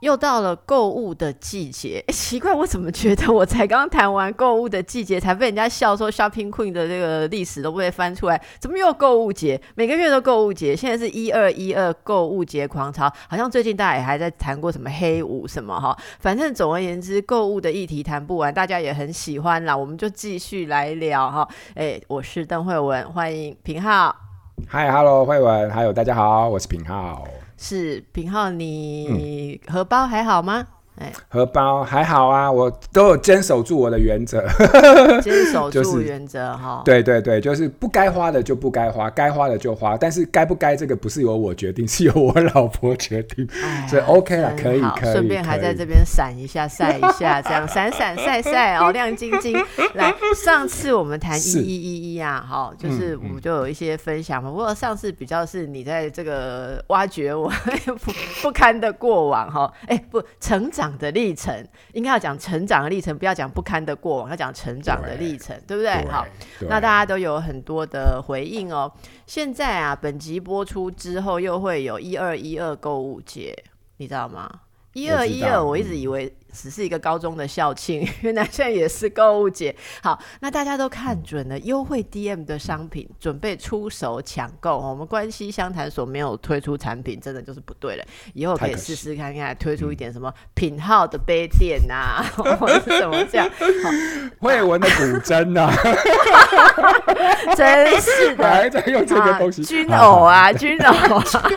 又到了购物的季节，欸，奇怪，我怎么觉得我才刚谈完购物的季节，才被人家笑说 Shopping Queen 的这个历史都被翻出来，怎么又购物节？每个月都购物节，现在是一二一二购物节狂潮，好像最近大家也还在谈过什么黑五什么哈，反正总而言之，购物的议题谈不完，大家也很喜欢啦，我们就继续来聊哈。哎、我是邓惠文，欢迎品皓。Hi，Hello，惠文，还有大家好，我是品浩。是平浩，你荷包还好吗？嗯荷包还好啊，我都有坚守住我的原则，坚守住原则哈。对对对，就是不该花的就不该花，该花的就花。但是该不该这个不是由我决定，是由我老婆决定，所以 OK 了，可以可以。顺便还在这边闪一下晒一下，这样闪闪晒晒哦，亮晶晶。来，上次我们谈一一一一啊，好，就是我们就有一些分享嘛。不过上次比较是你在这个挖掘我 不不堪的过往哈，哎不成长的历程应该要讲成长的历程，不要讲不堪的过往，要讲成长的历程，对，对不？对好，那大家都有很多的回应哦。现在啊，本集播出之后，又会有一二一二购物节，你知道吗？一二一二，我一直以为只是一个高中的校庆，原来现在也是购物节。好，那大家都看准了优惠 DM 的商品，准备出手抢购。我们关西湘潭所没有推出产品，真的就是不对了。以后可以试试看看，推出一点什么品号的杯垫啊，或者是什么这样。惠文的古筝啊，真是的，还在用这个东西。军偶啊，军偶啊。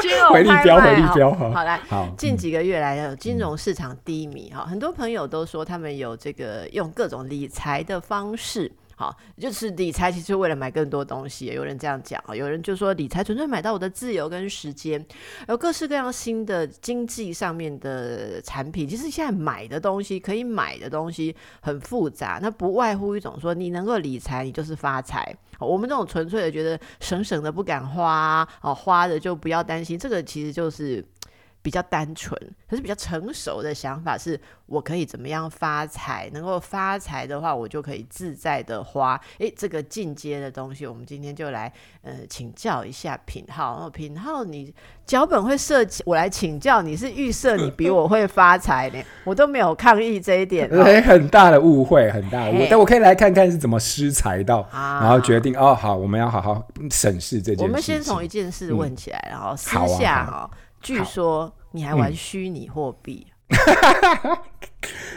金融回力标，回力标，好，好来，好，近几个月来的金融市场低迷，哈、很多朋友都说他们有这个用各种理财的方式。好，就是理财其实为了买更多东西，有人这样讲，有人就说理财纯粹买到我的自由跟时间，有各式各样新的经济上面的产品。其实现在买的东西，可以买的东西很复杂，那不外乎一种说你能够理财，你就是发财。我们这种纯粹的觉得省省的不敢花，哦，花的就不要担心，这个其实就是。比较单纯，可是比较成熟的想法是，我可以怎么样发财？能够发财的话，我就可以自在的花。诶，这个进阶的东西，我们今天就来呃请教一下品浩。哦，品浩，你脚本会设计，我来请教你是预设你比我会发财呢？我都没有抗议这一点，哎，很大的误会，很大的误会。但我可以来看看是怎么失财到，啊，然后决定哦，好，我们要好好审视这件事。我们先从一件事问起来，嗯、然后私下哈。据说你还玩虚拟货币？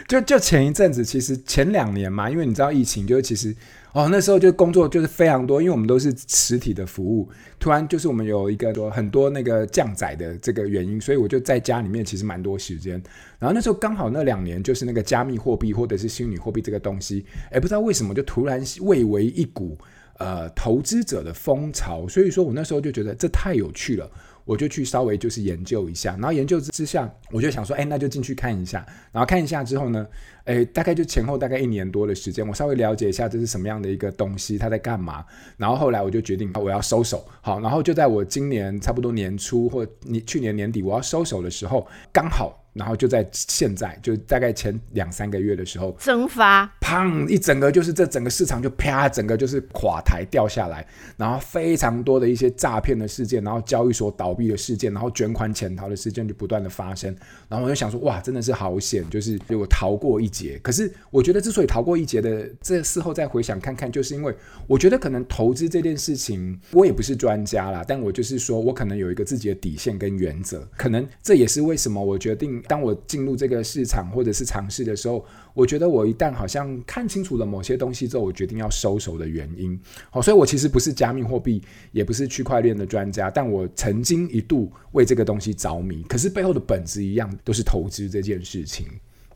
就就前一阵子，其实前两年嘛，因为你知道疫情，就其实哦那时候就工作就是非常多，因为我们都是实体的服务，突然就是我们有一个多很多那个降载的这个原因，所以我就在家里面其实蛮多时间。然后那时候刚好那两年就是那个加密货币或者是虚拟货币这个东西，哎，不知道为什么就突然蔚为一股呃投资者的风潮，所以说我那时候就觉得这太有趣了。我就去稍微就是研究一下，然后研究之之下，我就想说，哎，那就进去看一下。然后看一下之后呢，哎，大概就前后大概一年多的时间，我稍微了解一下这是什么样的一个东西，它在干嘛。然后后来我就决定我要收手，好，然后就在我今年差不多年初或你去年年底我要收手的时候，刚好。然后就在现在，就大概前两三个月的时候，蒸发，砰！一整个就是这整个市场就啪，整个就是垮台掉下来，然后非常多的一些诈骗的事件，然后交易所倒闭的事件，然后卷款潜逃的事件就不断的发生。然后我就想说，哇，真的是好险，就是我逃过一劫。可是我觉得之所以逃过一劫的，这事后再回想看看，就是因为我觉得可能投资这件事情，我也不是专家啦，但我就是说我可能有一个自己的底线跟原则，可能这也是为什么我决定。当我进入这个市场或者是尝试的时候，我觉得我一旦好像看清楚了某些东西之后，我决定要收手的原因。好，所以我其实不是加密货币，也不是区块链的专家，但我曾经一度为这个东西着迷。可是背后的本质一样，都是投资这件事情。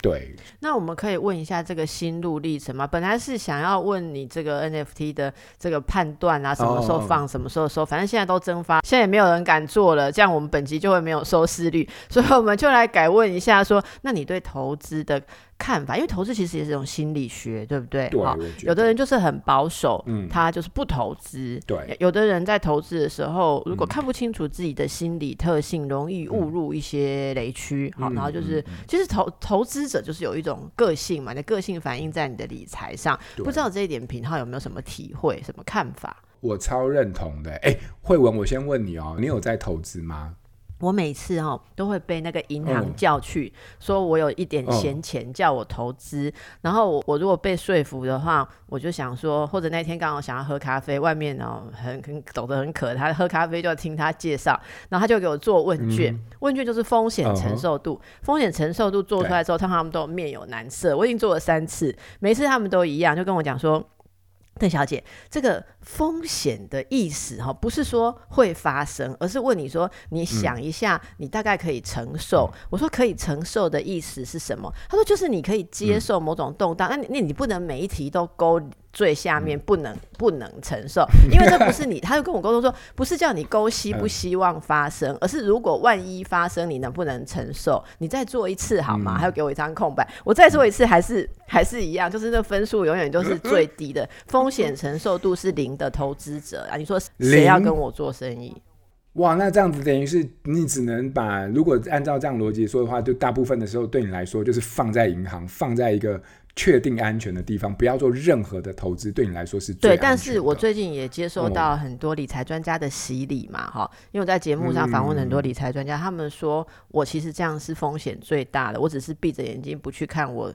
对，那我们可以问一下这个心路历程吗？本来是想要问你这个 NFT 的这个判断啊，什么时候放，什么时候收，反正现在都蒸发，现在也没有人敢做了，这样我们本集就会没有收视率，所以我们就来改问一下说，说那你对投资的看法？因为投资其实也是一种心理学，对不对？对，有的人就是很保守，嗯，他就是不投资。对，有的人在投资的时候，如果看不清楚自己的心理特性，容易误入一些雷区。好，然后就是，其实投投资者就是有一种个性嘛，你的个性反映在你的理财上。不知道这一点，平浩有没有什么体会、什么看法？我超认同的。哎，慧文，我先问你哦，你有在投资吗？我每次哦都会被那个银行叫去，哦、说我有一点闲钱，叫我投资。哦、然后我我如果被说服的话，我就想说，或者那天刚好想要喝咖啡，外面哦很很走得很渴，他喝咖啡就要听他介绍，然后他就给我做问卷，嗯、问卷就是风险承受度，哦、风险承受度做出来之后，他们都面有难色。我已经做了三次，每次他们都一样，就跟我讲说。邓小姐，这个风险的意思哈，不是说会发生，而是问你说，你想一下，你大概可以承受。嗯、我说可以承受的意思是什么？他说就是你可以接受某种动荡，那、嗯、你那你不能每一题都勾。最下面不能不能承受，因为这不是你，他就跟我沟通说，不是叫你勾希不希望发生，而是如果万一发生，你能不能承受？你再做一次好吗？还要给我一张空白，我再做一次还是还是一样，就是那分数永远都是最低的，风险承受度是零的投资者啊，你说谁要跟我做生意？哇，那这样子等于是你只能把，如果按照这样逻辑说的话，就大部分的时候对你来说就是放在银行，放在一个。确定安全的地方，不要做任何的投资，对你来说是。对，但是我最近也接受到很多理财专家的洗礼嘛，哈、嗯，因为我在节目上访问很多理财专家，嗯、他们说我其实这样是风险最大的，我只是闭着眼睛不去看我。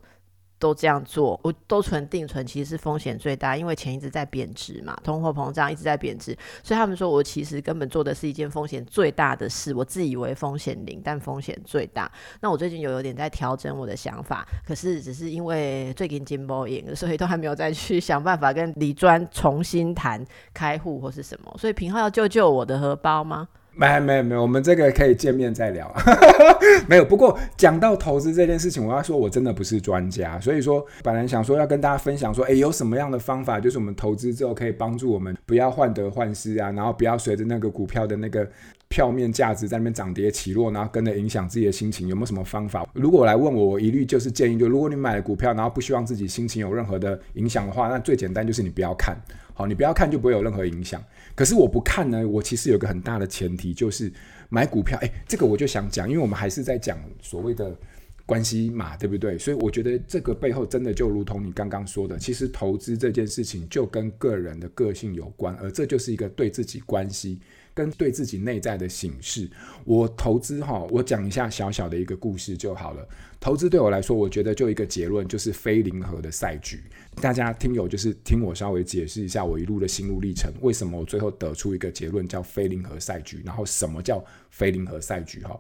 都这样做，我都存定存，其实是风险最大，因为钱一直在贬值嘛，通货膨胀一直在贬值，所以他们说我其实根本做的是一件风险最大的事，我自以为风险零，但风险最大。那我最近有有点在调整我的想法，可是只是因为最近金波赢，所以都还没有再去想办法跟李专重新谈开户或是什么。所以平浩要救救我的荷包吗？没没没，我们这个可以见面再聊。没有，不过讲到投资这件事情，我要说我真的不是专家，所以说本来想说要跟大家分享说，哎，有什么样的方法，就是我们投资之后可以帮助我们不要患得患失啊，然后不要随着那个股票的那个票面价值在那边涨跌起落，然后跟着影响自己的心情，有没有什么方法？如果来问我，我一律就是建议，就如果你买了股票，然后不希望自己心情有任何的影响的话，那最简单就是你不要看。好，你不要看就不会有任何影响。可是我不看呢，我其实有个很大的前提，就是买股票。诶，这个我就想讲，因为我们还是在讲所谓的关系嘛，对不对？所以我觉得这个背后真的就如同你刚刚说的，其实投资这件事情就跟个人的个性有关，而这就是一个对自己关系。跟对自己内在的省视，我投资哈，我讲一下小小的一个故事就好了。投资对我来说，我觉得就一个结论，就是非零和的赛局。大家听友就是听我稍微解释一下我一路的心路历程，为什么我最后得出一个结论叫非零和赛局，然后什么叫非零和赛局哈？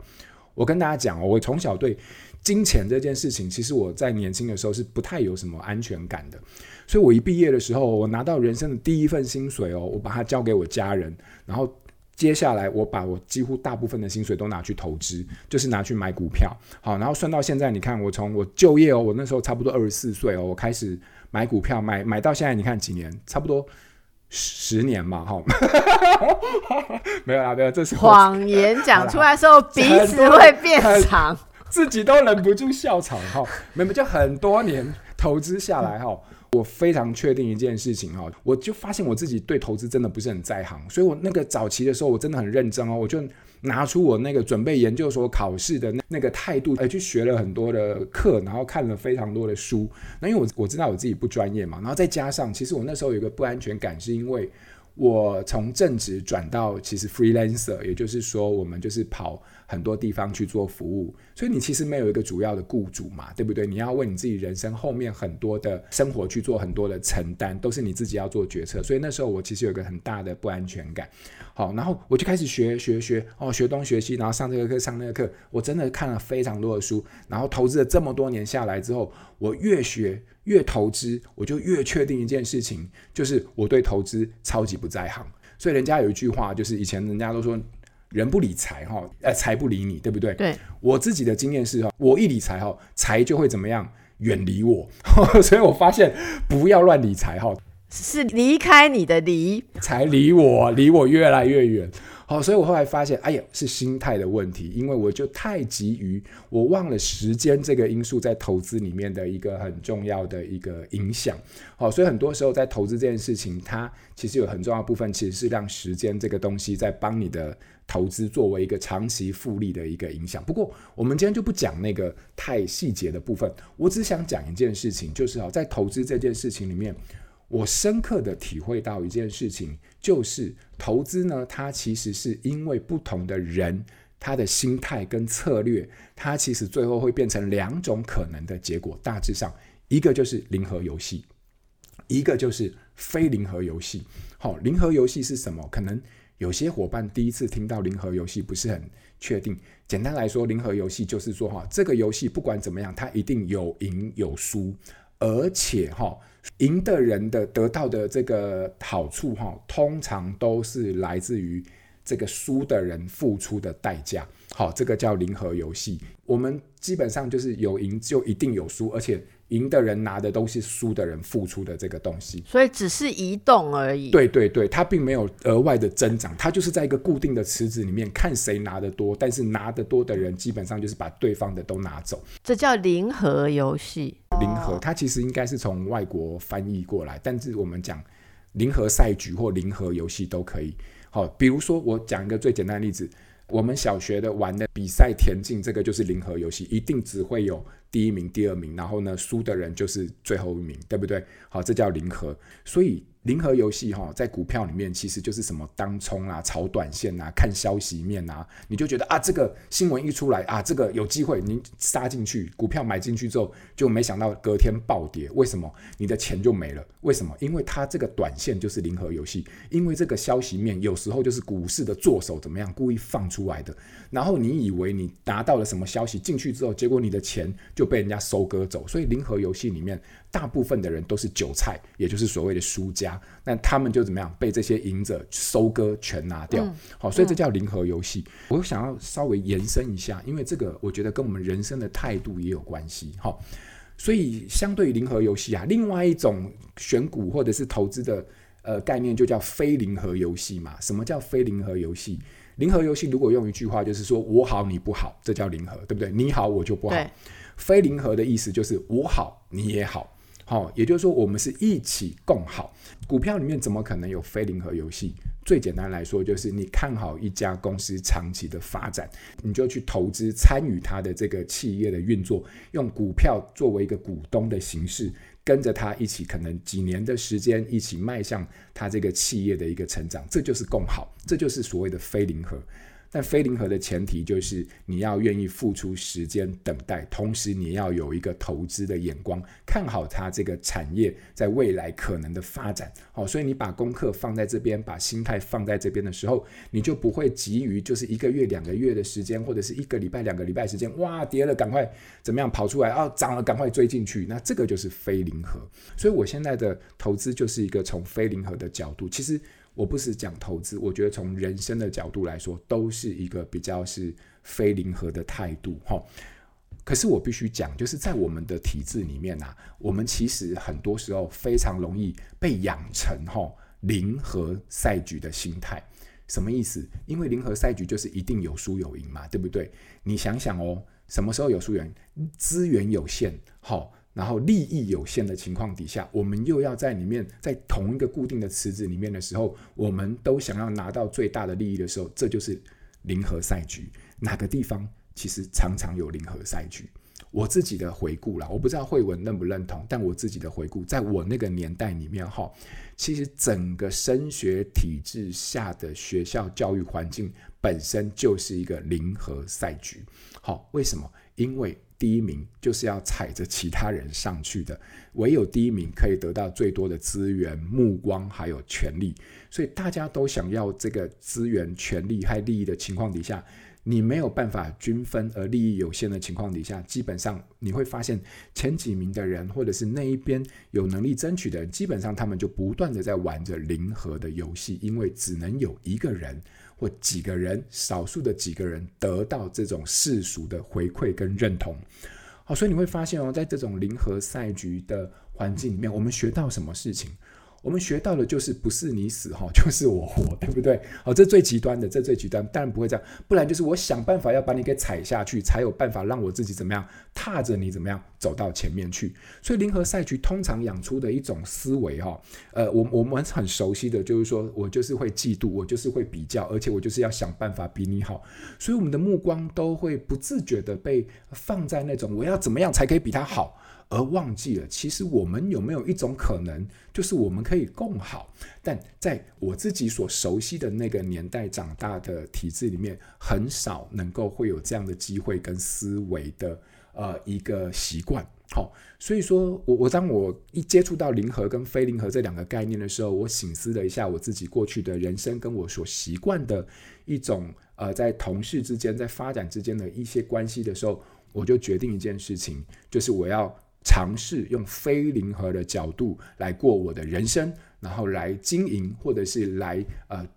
我跟大家讲哦，我从小对金钱这件事情，其实我在年轻的时候是不太有什么安全感的，所以我一毕业的时候，我拿到人生的第一份薪水哦，我把它交给我家人，然后。接下来，我把我几乎大部分的薪水都拿去投资，就是拿去买股票。好，然后算到现在，你看我从我就业哦，我那时候差不多二十四岁哦，我开始买股票，买买到现在，你看几年？差不多十年嘛，哈。没有啦，没有，这是谎言讲出来的时候，鼻子 会变长，自己都忍不住笑场哈。没有，就很多年投资下来哈。我非常确定一件事情哦，我就发现我自己对投资真的不是很在行，所以我那个早期的时候我真的很认真哦，我就拿出我那个准备研究所考试的那那个态度，哎去学了很多的课，然后看了非常多的书。那因为我我知道我自己不专业嘛，然后再加上其实我那时候有一个不安全感，是因为我从正职转到其实 freelancer，也就是说我们就是跑。很多地方去做服务，所以你其实没有一个主要的雇主嘛，对不对？你要为你自己人生后面很多的生活去做很多的承担，都是你自己要做决策。所以那时候我其实有一个很大的不安全感。好，然后我就开始学学学哦，学东学西，然后上这个课上那个课，我真的看了非常多的书，然后投资了这么多年下来之后，我越学越投资，我就越确定一件事情，就是我对投资超级不在行。所以人家有一句话，就是以前人家都说。人不理财哈，呃，财不理你，对不对？对。我自己的经验是哈，我一理财哈，财就会怎么样？远离我。所以我发现不要乱理财哈，是离开你的离，才离我，离我越来越远。好，所以我后来发现，哎呀，是心态的问题，因为我就太急于，我忘了时间这个因素在投资里面的一个很重要的一个影响。好，所以很多时候在投资这件事情，它其实有很重要部分，其实是让时间这个东西在帮你的投资作为一个长期复利的一个影响。不过，我们今天就不讲那个太细节的部分，我只想讲一件事情，就是啊，在投资这件事情里面。我深刻的体会到一件事情，就是投资呢，它其实是因为不同的人，他的心态跟策略，它其实最后会变成两种可能的结果。大致上，一个就是零和游戏，一个就是非零和游戏。好，零和游戏是什么？可能有些伙伴第一次听到零和游戏不是很确定。简单来说，零和游戏就是说，哈，这个游戏不管怎么样，它一定有赢有输，而且哈。赢的人的得到的这个好处，哈，通常都是来自于这个输的人付出的代价。好，这个叫零和游戏。我们基本上就是有赢就一定有输，而且赢的人拿的都是输的人付出的这个东西。所以只是移动而已。对对对，它并没有额外的增长，它就是在一个固定的池子里面看谁拿的多，但是拿得多的人基本上就是把对方的都拿走。这叫零和游戏。零和，它其实应该是从外国翻译过来，但是我们讲零和赛局或零和游戏都可以。好，比如说我讲一个最简单的例子，我们小学的玩的比赛田径，这个就是零和游戏，一定只会有第一名、第二名，然后呢，输的人就是最后一名，对不对？好，这叫零和，所以。零和游戏哈，在股票里面其实就是什么当冲啊、炒短线啊、看消息面啊，你就觉得啊，这个新闻一出来啊，这个有机会，你杀进去，股票买进去之后，就没想到隔天暴跌，为什么？你的钱就没了？为什么？因为它这个短线就是零和游戏，因为这个消息面有时候就是股市的作手怎么样故意放出来的，然后你以为你拿到了什么消息进去之后，结果你的钱就被人家收割走，所以零和游戏里面。大部分的人都是韭菜，也就是所谓的输家，那他们就怎么样被这些赢者收割全拿掉？好、嗯，所以这叫零和游戏。嗯、我想要稍微延伸一下，因为这个我觉得跟我们人生的态度也有关系。好，所以相对于零和游戏啊，另外一种选股或者是投资的呃概念就叫非零和游戏嘛。什么叫非零和游戏？零和游戏如果用一句话就是说我好你不好，这叫零和，对不对？你好我就不好。非零和的意思就是我好你也好。好，也就是说，我们是一起共好。股票里面怎么可能有非零和游戏？最简单来说，就是你看好一家公司长期的发展，你就去投资，参与它的这个企业的运作，用股票作为一个股东的形式，跟着它一起，可能几年的时间，一起迈向它这个企业的一个成长，这就是共好，这就是所谓的非零和。但非零和的前提就是你要愿意付出时间等待，同时你要有一个投资的眼光，看好它这个产业在未来可能的发展。好，所以你把功课放在这边，把心态放在这边的时候，你就不会急于就是一个月、两个月的时间，或者是一个礼拜、两个礼拜时间，哇，跌了赶快怎么样跑出来啊，涨了赶快追进去。那这个就是非零和。所以我现在的投资就是一个从非零和的角度，其实。我不是讲投资，我觉得从人生的角度来说，都是一个比较是非零和的态度哈。可是我必须讲，就是在我们的体制里面啊，我们其实很多时候非常容易被养成哈零和赛局的心态。什么意思？因为零和赛局就是一定有输有赢嘛，对不对？你想想哦，什么时候有输有赢？资源有限，好。然后利益有限的情况底下，我们又要在里面，在同一个固定的池子里面的时候，我们都想要拿到最大的利益的时候，这就是零和赛局。哪个地方其实常常有零和赛局？我自己的回顾啦，我不知道慧文认不认同，但我自己的回顾，在我那个年代里面哈，其实整个升学体制下的学校教育环境本身就是一个零和赛局。好，为什么？因为第一名就是要踩着其他人上去的，唯有第一名可以得到最多的资源、目光还有权利，所以大家都想要这个资源、权力和利益的情况底下，你没有办法均分，而利益有限的情况底下，基本上你会发现前几名的人，或者是那一边有能力争取的人，基本上他们就不断的在玩着零和的游戏，因为只能有一个人。或几个人，少数的几个人得到这种世俗的回馈跟认同，好，所以你会发现哦，在这种零和赛局的环境里面，我们学到什么事情？我们学到的就是不是你死哈，就是我活，对不对？好，这最极端的，这最极端，当然不会这样，不然就是我想办法要把你给踩下去，才有办法让我自己怎么样踏着你怎么样走到前面去。所以零和赛局通常养出的一种思维哈，呃，我我们很熟悉的就是说我就是会嫉妒，我就是会比较，而且我就是要想办法比你好，所以我们的目光都会不自觉的被放在那种我要怎么样才可以比他好。而忘记了，其实我们有没有一种可能，就是我们可以共好？但在我自己所熟悉的那个年代长大的体制里面，很少能够会有这样的机会跟思维的呃一个习惯。好，所以说我我当我一接触到零和跟非零和这两个概念的时候，我醒思了一下我自己过去的人生跟我所习惯的一种呃在同事之间在发展之间的一些关系的时候，我就决定一件事情，就是我要。尝试用非零和的角度来过我的人生，然后来经营，或者是来呃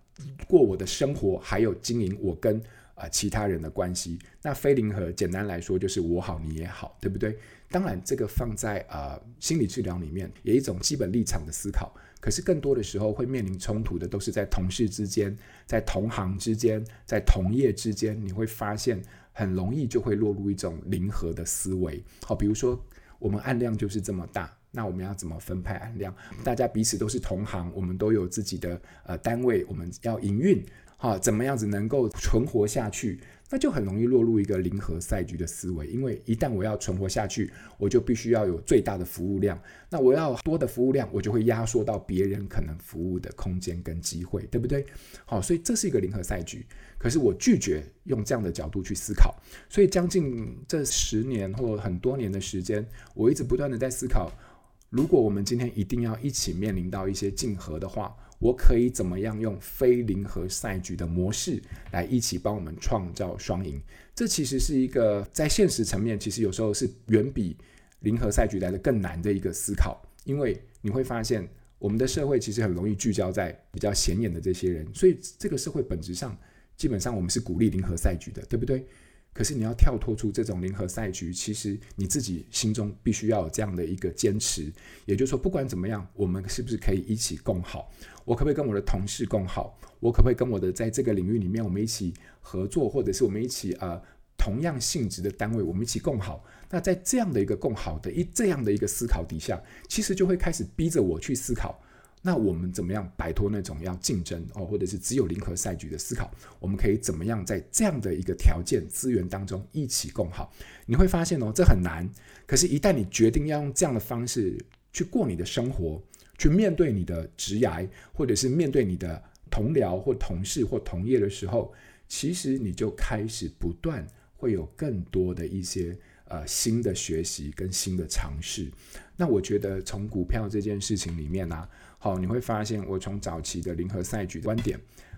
过我的生活，还有经营我跟呃其他人的关系。那非零和简单来说就是我好你也好，对不对？当然，这个放在呃心理治疗里面，也一种基本立场的思考。可是更多的时候会面临冲突的，都是在同事之间，在同行之间，在同业之间，你会发现很容易就会落入一种零和的思维。好，比如说。我们案量就是这么大，那我们要怎么分派案量？大家彼此都是同行，我们都有自己的呃单位，我们要营运，啊，怎么样子能够存活下去？那就很容易落入一个零和赛局的思维，因为一旦我要存活下去，我就必须要有最大的服务量。那我要多的服务量，我就会压缩到别人可能服务的空间跟机会，对不对？好，所以这是一个零和赛局。可是我拒绝用这样的角度去思考，所以将近这十年或很多年的时间，我一直不断的在思考，如果我们今天一定要一起面临到一些竞合的话。我可以怎么样用非零和赛局的模式来一起帮我们创造双赢？这其实是一个在现实层面，其实有时候是远比零和赛局来的更难的一个思考。因为你会发现，我们的社会其实很容易聚焦在比较显眼的这些人，所以这个社会本质上基本上我们是鼓励零和赛局的，对不对？可是你要跳脱出这种零和赛局，其实你自己心中必须要有这样的一个坚持，也就是说，不管怎么样，我们是不是可以一起共好？我可不可以跟我的同事共好？我可不可以跟我的在这个领域里面，我们一起合作，或者是我们一起呃同样性质的单位，我们一起共好？那在这样的一个共好的一这样的一个思考底下，其实就会开始逼着我去思考。那我们怎么样摆脱那种要竞争哦，或者是只有零和赛局的思考？我们可以怎么样在这样的一个条件资源当中一起共好？你会发现哦，这很难。可是，一旦你决定要用这样的方式去过你的生活，去面对你的职涯，或者是面对你的同僚或同事或同业的时候，其实你就开始不断会有更多的一些呃新的学习跟新的尝试。那我觉得从股票这件事情里面呢、好，你会发现我从早期的零和赛局的观点，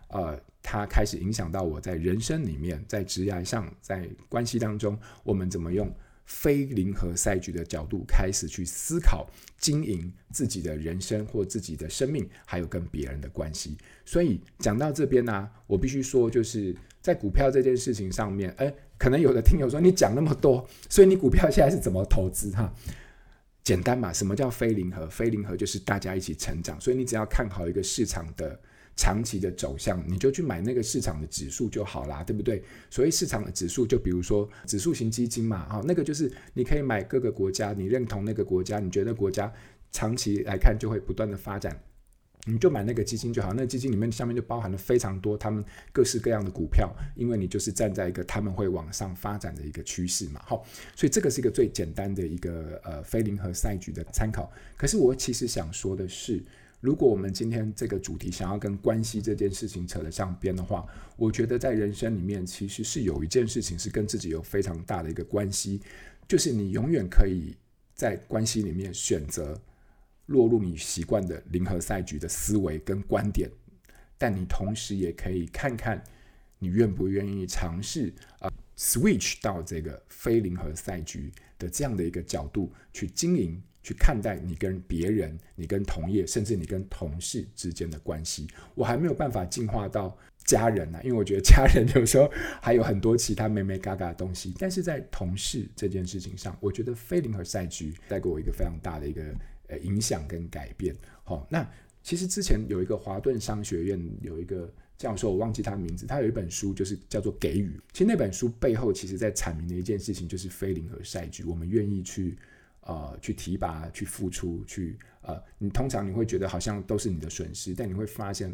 呃，它开始影响到我在人生里面，在职业上，在关系当中，我们怎么用非零和赛局的角度开始去思考经营自己的人生或自己的生命，还有跟别人的关系。所以讲到这边呢、我必须说，就是在股票这件事情上面，诶，可能有的听友说你讲那么多，所以你股票现在是怎么投资哈？简单嘛，什么叫非零和？非零和就是大家一起成长，所以你只要看好一个市场的长期的走向，你就去买那个市场的指数就好啦，对不对？所以市场的指数，就比如说指数型基金嘛，啊，那个就是你可以买各个国家，你认同那个国家，你觉得国家长期来看就会不断的发展。你就买那个基金就好，那基金里面下面就包含了非常多他们各式各样的股票，因为你就是站在一个他们会往上发展的一个趋势嘛，好，所以这个是一个最简单的一个呃非零和赛局的参考。可是我其实想说的是，如果我们今天这个主题想要跟关系这件事情扯得上边的话，我觉得在人生里面其实是有一件事情是跟自己有非常大的一个关系，就是你永远可以在关系里面选择。落入你习惯的零和赛局的思维跟观点，但你同时也可以看看你愿不愿意尝试啊，switch 到这个非零和赛局的这样的一个角度去经营、去看待你跟别人、你跟同业，甚至你跟同事之间的关系。我还没有办法进化到家人呢、因为我觉得家人 有时候还有很多其他眉眉嘎嘎的东西。但是在同事这件事情上，我觉得非零和赛局带给我一个非常大的一个。呃，影响跟改变，好，那其实之前有一个华顿商学院有一个教授，我忘记他名字，他有一本书就是叫做《给予》。其实那本书背后，其实在阐明的一件事情就是非零和赛局。我们愿意去呃去提拔、去付出、去呃，你通常你会觉得好像都是你的损失，但你会发现。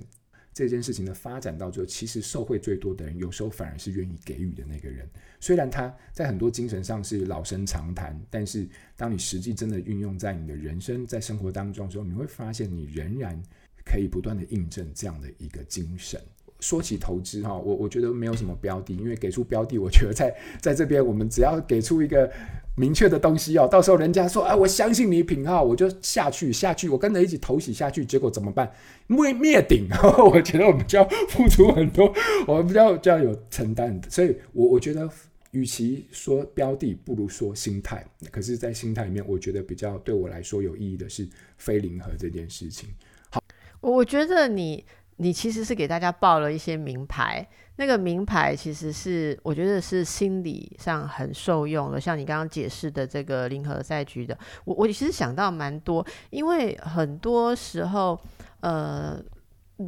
这件事情的发展到最后，其实受贿最多的人，有时候反而是愿意给予的那个人。虽然他在很多精神上是老生常谈，但是当你实际真的运用在你的人生、在生活当中的时候，你会发现你仍然可以不断的印证这样的一个精神。说起投资哈，我我觉得没有什么标的，因为给出标的，我觉得在 在这边我们只要给出一个明确的东西哦，到时候人家说啊，我相信你品号，我就下去下去，我跟着一起投洗下去，结果怎么办？灭灭顶，我觉得我们就要付出很多，我们比较就要有承担，所以我我觉得，与其说标的，不如说心态。可是，在心态里面，我觉得比较对我来说有意义的是非零和这件事情。好，我觉得你。你其实是给大家报了一些名牌，那个名牌其实是我觉得是心理上很受用的，像你刚刚解释的这个零和赛局的，我我其实想到蛮多，因为很多时候，呃。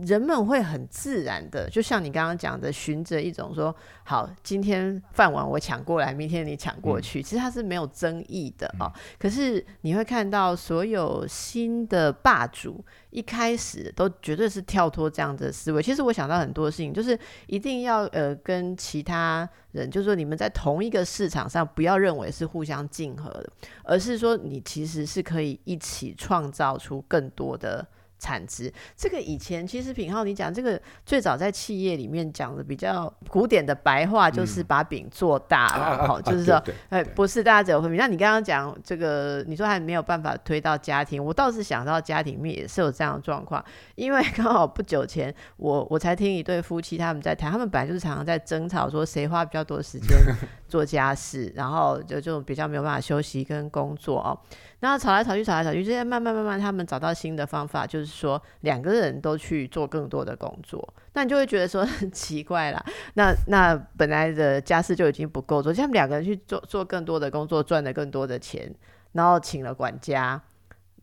人们会很自然的，就像你刚刚讲的，循着一种说好，今天饭碗我抢过来，明天你抢过去，其实它是没有争议的啊、哦。可是你会看到，所有新的霸主一开始都绝对是跳脱这样的思维。其实我想到很多事情，就是一定要呃跟其他人，就是说你们在同一个市场上，不要认为是互相竞合的，而是说你其实是可以一起创造出更多的。产值，这个以前其实品浩你讲这个最早在企业里面讲的比较古典的白话，就是把饼做大了，好、嗯，就是说，哎，不是大家只有分饼。那你刚刚讲这个，你说还没有办法推到家庭，我倒是想到家庭里面也是有这样的状况，因为刚好不久前我我才听一对夫妻他们在谈，他们本来就是常常在争吵，说谁花比较多时间 做家事，然后就这种比较没有办法休息跟工作哦。然后吵来吵去，吵来吵去，这些慢慢慢慢，他们找到新的方法，就是说两个人都去做更多的工作。那你就会觉得说很奇怪啦。那那本来的家事就已经不够做，他们两个人去做做更多的工作，赚了更多的钱，然后请了管家。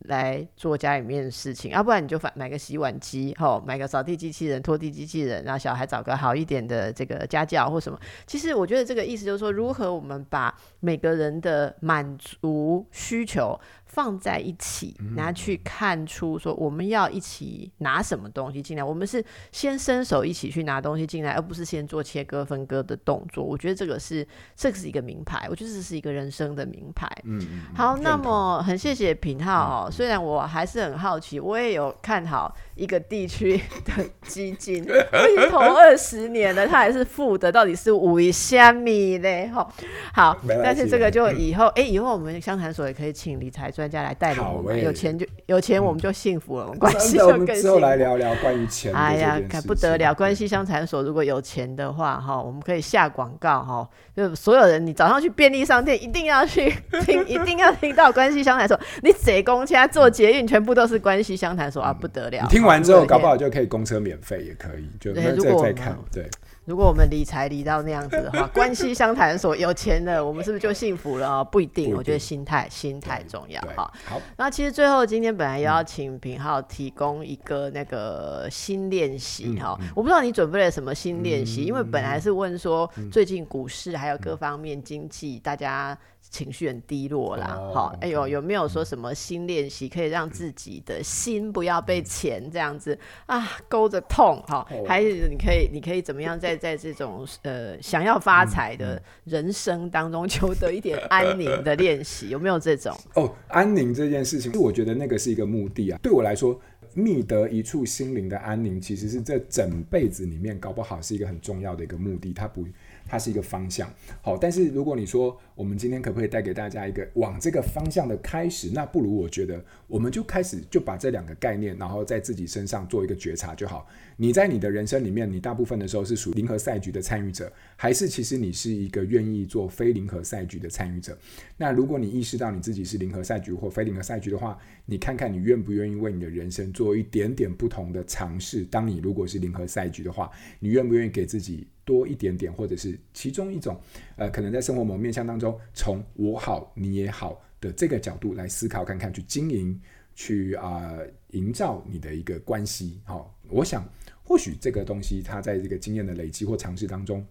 来做家里面的事情，要、啊、不然你就买买个洗碗机，吼，买个扫地机器人、拖地机器人，然后小孩找个好一点的这个家教或什么。其实我觉得这个意思就是说，如何我们把每个人的满足需求。放在一起拿去看出说，我们要一起拿什么东西进来，我们是先伸手一起去拿东西进来，而不是先做切割分割的动作。我觉得这个是这个是一个名牌，我觉得这是一个人生的名牌。嗯，好，那么很谢谢品浩哦，虽然我还是很好奇，我也有看好一个地区的基金，我已经投二十年了，它还是负的，到底是为虾米嘞？哈，好，但是这个就以后，哎、欸，以后我们相谈所也可以请理财专家来带领我们，欸、有钱就有钱，我们就幸福了，嗯、关系就更幸福。我们之后来聊聊关于钱。哎呀，可不得了！关系相谈所如果有钱的话，哈，我们可以下广告，哈，就所有人，你早上去便利商店一定要去 听，一定要听到关系相谈所。你坐公车、坐捷运，全部都是关系相谈所、嗯、啊，不得了！听完之后，搞不好就可以公车免费，也可以。就再再看，对。如果我们理财理到那样子的话，关系相谈所有钱的，我们是不是就幸福了啊？不一定，我觉得心态心态重要哈。好，那其实最后今天本来也要请品浩提供一个那个新练习哈，我不知道你准备了什么新练习，因为本来是问说最近股市还有各方面经济大家。情绪很低落啦，好、哦，哎呦，有没有说什么新练习可以让自己的心不要被钱这样子啊勾着痛？哈，还是你可以，你可以怎么样在在这种呃想要发财的人生当中求得一点安宁的练习？有没有这种？哦，安宁这件事情，我觉得那个是一个目的啊。对我来说，觅得一处心灵的安宁，其实是这整辈子里面搞不好是一个很重要的一个目的。它不。它是一个方向，好，但是如果你说我们今天可不可以带给大家一个往这个方向的开始，那不如我觉得我们就开始就把这两个概念，然后在自己身上做一个觉察就好。你在你的人生里面，你大部分的时候是属于零和赛局的参与者，还是其实你是一个愿意做非零和赛局的参与者？那如果你意识到你自己是零和赛局或非零和赛局的话，你看看你愿不愿意为你的人生做一点点不同的尝试？当你如果是零和赛局的话，你愿不愿意给自己？多一点点，或者是其中一种，呃，可能在生活某面向当中，从我好你也好的这个角度来思考看看，去经营去啊营造你的一个关系。好，我想或许这个东西它在这个经验的累积或尝试当中，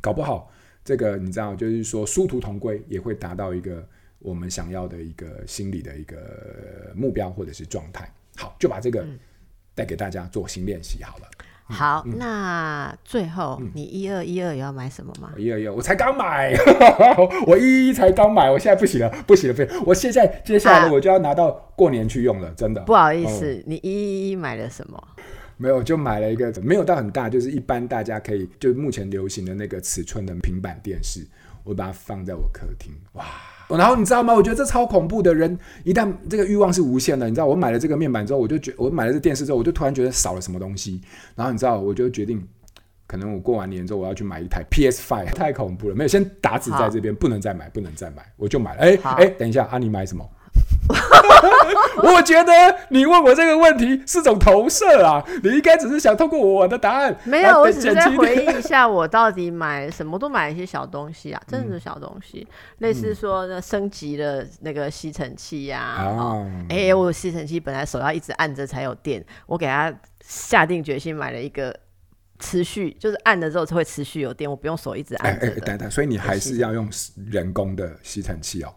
搞不好这个你知道，就是说殊途同归，也会达到一个我们想要的一个心理的一个目标或者是状态。好，就把这个带给大家做新练习好了。好，嗯、那最后、嗯、你一二一二有要买什么吗？一二一二，我才刚买，我一一才刚买，我现在不行了，不行了，不行！我现在接下来我就要拿到过年去用了，啊、真的。不好意思，哦、你一一一买了什么？没有，就买了一个没有到很大，就是一般大家可以，就目前流行的那个尺寸的平板电视，我把它放在我客厅，哇！然后你知道吗？我觉得这超恐怖的人，一旦这个欲望是无限的，你知道，我买了这个面板之后，我就觉我买了这电视之后，我就突然觉得少了什么东西。然后你知道，我就决定，可能我过完年之后我要去买一台 PS Five，太恐怖了。没有，先打纸在这边，不能再买，不能再买，我就买了。哎哎，等一下，啊，你买什么？我觉得你问我这个问题是种投射啊！你应该只是想透过我的答案，没有，我只是在回忆一下我到底买什么，都买一些小东西啊，真的是小东西，嗯、类似说那升级了那个吸尘器呀、啊。哎、嗯欸，我吸尘器本来手要一直按着才有电，我给他下定决心买了一个持续，就是按了之后才会持续有电，我不用手一直按哎。哎、等等，所以你还是要用人工的吸尘器哦。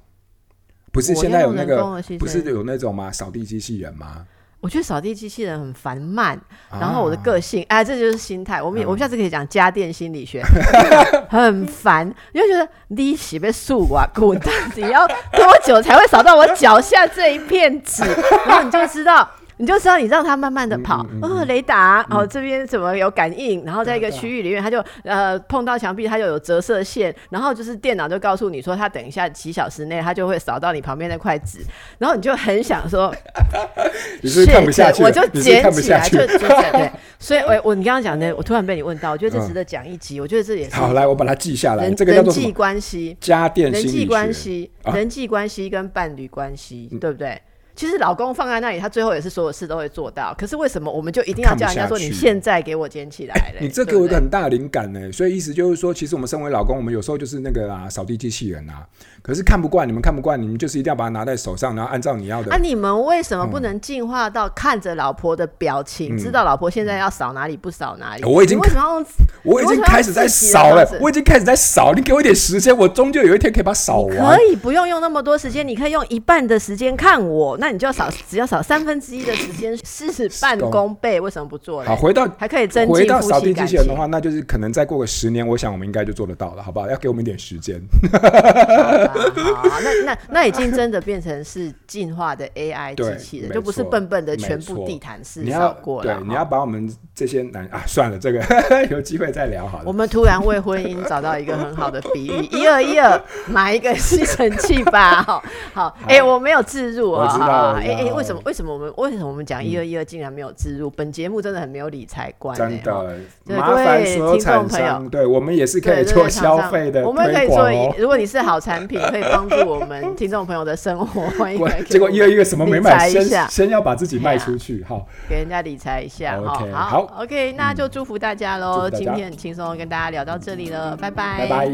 不是现在有那个，不是有那种吗？扫地机器人吗？我觉得扫地机器人很烦慢，啊、然后我的个性，哎，这就是心态。我们、嗯、我们下次可以讲家电心理学，很烦，你就觉得你洗被树啊，滚蛋，你要多久才会扫到我脚下这一片纸？然后你就知道。你就知道，你让它慢慢的跑，哦，雷达，嗯、哦，这边怎么有感应？然后在一个区域里面，它就呃碰到墙壁，它就有折射线，然后就是电脑就告诉你说，它等一下几小时内，它就会扫到你旁边那块纸，然后你就很想说，你是看不下去，我就捡起来就就 对，所以我我你刚刚讲的，我突然被你问到，我觉得这值得讲一集，嗯、我觉得这也是好，来我把它记下来，人这个叫做人际关系，家电人际关系，人际关系跟伴侣关系，啊、对不对？其实老公放在那里，他最后也是所有事都会做到。可是为什么我们就一定要叫人家说你现在给我捡起来嘞？你这给我一个很大的灵感呢。所以意思就是说，其实我们身为老公，我们有时候就是那个啊，扫地机器人啊。可是看不惯，你们看不惯，你们就是一定要把它拿在手上，然后按照你要的。那、啊、你们为什么不能进化到看着老婆的表情，嗯、知道老婆现在要扫哪里，不扫哪里？我已经为什么我已经开始在扫了，我已经开始在扫。你给我一点时间，我终究有一天可以把它扫完。可以不用用那么多时间，你可以用一半的时间看我，那你就要扫，只要。扫三分之一的时间，事半功倍，为什么不做呢？好，回到还可以增进回到扫地机器人的话，那就是可能再过个十年，我想我们应该就做得到了，好不好？要给我们一点时间。好，那那那已经真的变成是进化的 AI 机器人，就不是笨笨的全部地毯式扫过了。对，你要把我们这些男啊，算了，这个有机会再聊好了。我们突然为婚姻找到一个很好的比喻，一二一二，买一个吸尘器吧。好，好，哎，我没有置入啊，我知道，哎哎，为什么？为什么我们为什么我们讲一二一二竟然没有置入？本节目真的很没有理财观，真的麻烦所有听众朋友，对我们也是可以做消费的，我们可以做。如果你是好产品，可以帮助我们听众朋友的生活，欢迎。结果一个一个什么没买，先先要把自己卖出去，好，给人家理财一下。好，好，OK，那就祝福大家喽。今天很轻松，跟大家聊到这里了，拜拜，拜拜。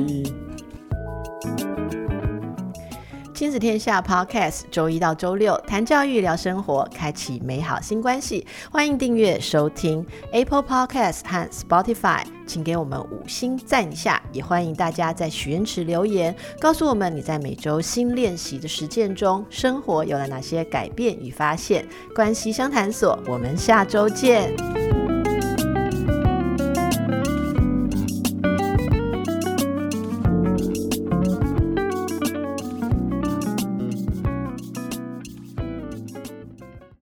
亲子天下 Podcast，周一到周六谈教育、聊生活，开启美好新关系。欢迎订阅收听 Apple Podcast 和 Spotify，请给我们五星赞一下。也欢迎大家在许愿池留言，告诉我们你在每周新练习的实践中，生活有了哪些改变与发现。关系相谈所，我们下周见。